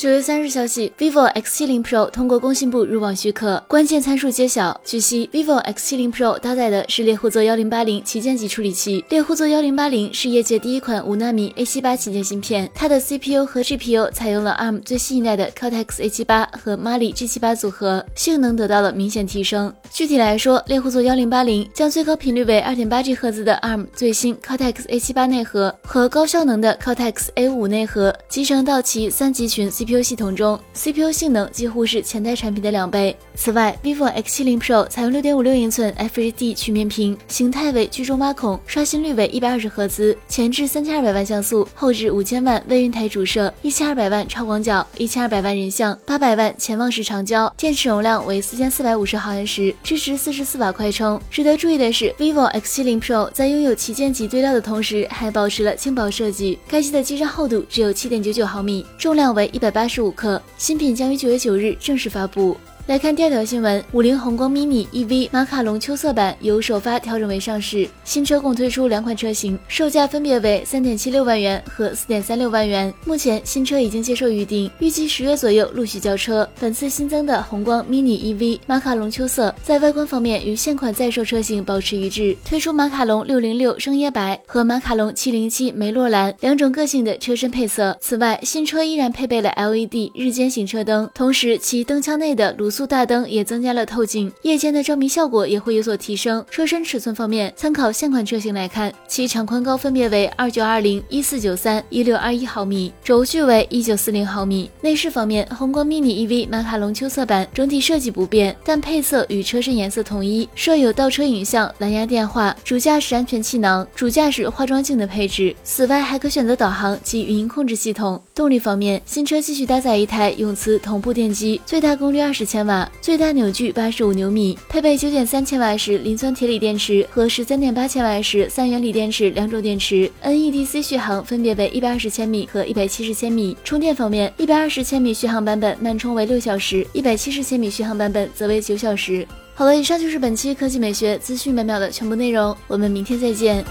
九月三日消息，vivo X70 Pro 通过工信部入网许可，关键参数揭晓。据悉，vivo X70 Pro 搭载的是猎户座幺零八零旗舰级处理器。猎户座幺零八零是业界第一款五纳米 A 七八旗舰芯片，它的 CPU 和 GPU 采用了 ARM 最新一代的 Cortex A 七八和 Mali G 七八组合，性能得到了明显提升。具体来说，猎户座幺零八零将最高频率为二点八 G 赫兹的 ARM 最新 Cortex A 七八内核和高效能的 Cortex A 五内核集成到其三集群 CPU。CPU 系统中，CPU 性能几乎是前代产品的两倍。此外，vivo X70 Pro 采用6.56英寸 FHD 曲面屏，形态为居中挖孔，刷新率为120赫兹，前置3200万像素，后置5000万微云台主摄，1200万超广角，1200万人像，800万潜望式长焦，电池容量为4450毫安时，支持44瓦快充。值得注意的是，vivo X70 Pro 在拥有旗舰级堆料的同时，还保持了轻薄设计。该机的机身厚度只有7.99毫米，重量为180。八十五克，新品将于九月九日正式发布。来看第二条新闻，五菱宏光 mini EV 马卡龙秋色版由首发调整为上市，新车共推出两款车型，售价分别为三点七六万元和四点三六万元。目前新车已经接受预定，预计十月左右陆续交车。本次新增的宏光 mini EV 马卡龙秋色，在外观方面与现款在售车型保持一致，推出马卡龙六零六生椰白和马卡龙七零七梅洛蓝两种个性的车身配色。此外，新车依然配备了 LED 日间行车灯，同时其灯腔内的卤素速。大灯也增加了透镜，夜间的照明效果也会有所提升。车身尺寸方面，参考现款车型来看，其长宽高分别为二九二零、一四九三、一六二一毫米，轴距为一九四零毫米。内饰方面，宏光 mini EV 马卡龙秋色版整体设计不变，但配色与车身颜色统一，设有倒车影像、蓝牙电话、主驾驶安全气囊、主驾驶化妆镜的配置。此外，还可选择导航及语音控制系统。动力方面，新车继续搭载一台永磁同步电机，最大功率二十千瓦。最大扭矩八十五牛米，配备九点三千瓦时磷酸铁锂电池和十三点八千瓦时三元锂电池两种电池，NEDC 续航分别为一百二十千米和一百七十千米。充电方面，一百二十千米续航版本慢充为六小时，一百七十千米续航版本则为九小时。好了，以上就是本期科技美学资讯每秒的全部内容，我们明天再见。